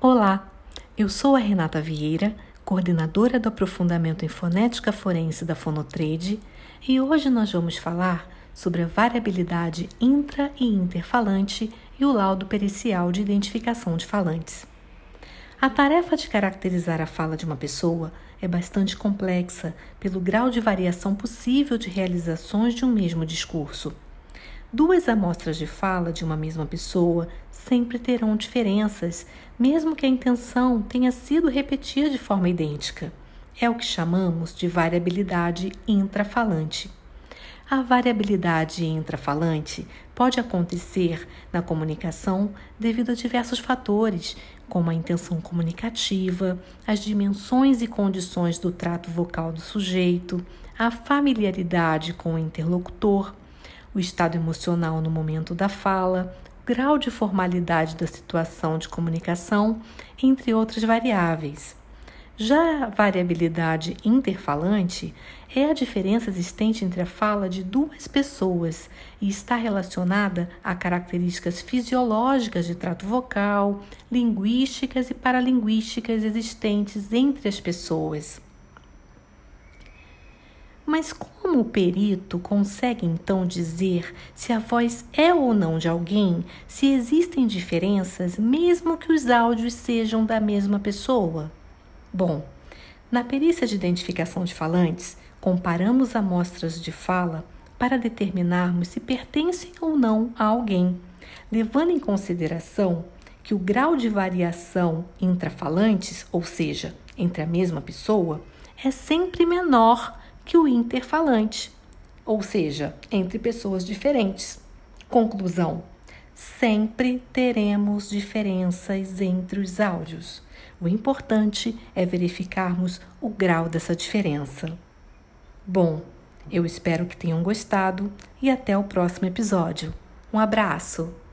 Olá, eu sou a Renata Vieira, coordenadora do aprofundamento em fonética forense da Fonotrade, e hoje nós vamos falar sobre a variabilidade intra e interfalante e o laudo pericial de identificação de falantes. A tarefa de caracterizar a fala de uma pessoa é bastante complexa pelo grau de variação possível de realizações de um mesmo discurso. Duas amostras de fala de uma mesma pessoa sempre terão diferenças, mesmo que a intenção tenha sido repetir de forma idêntica. É o que chamamos de variabilidade intrafalante. A variabilidade intrafalante pode acontecer na comunicação devido a diversos fatores, como a intenção comunicativa, as dimensões e condições do trato vocal do sujeito, a familiaridade com o interlocutor, o estado emocional no momento da fala, grau de formalidade da situação de comunicação, entre outras variáveis. Já a variabilidade interfalante é a diferença existente entre a fala de duas pessoas e está relacionada a características fisiológicas de trato vocal, linguísticas e paralinguísticas existentes entre as pessoas. Mas como o perito consegue então dizer se a voz é ou não de alguém, se existem diferenças, mesmo que os áudios sejam da mesma pessoa? Bom, na perícia de identificação de falantes, comparamos amostras de fala para determinarmos se pertencem ou não a alguém, levando em consideração que o grau de variação intrafalantes, ou seja, entre a mesma pessoa, é sempre menor que o interfalante, ou seja, entre pessoas diferentes. Conclusão: sempre teremos diferenças entre os áudios. O importante é verificarmos o grau dessa diferença. Bom, eu espero que tenham gostado e até o próximo episódio. Um abraço!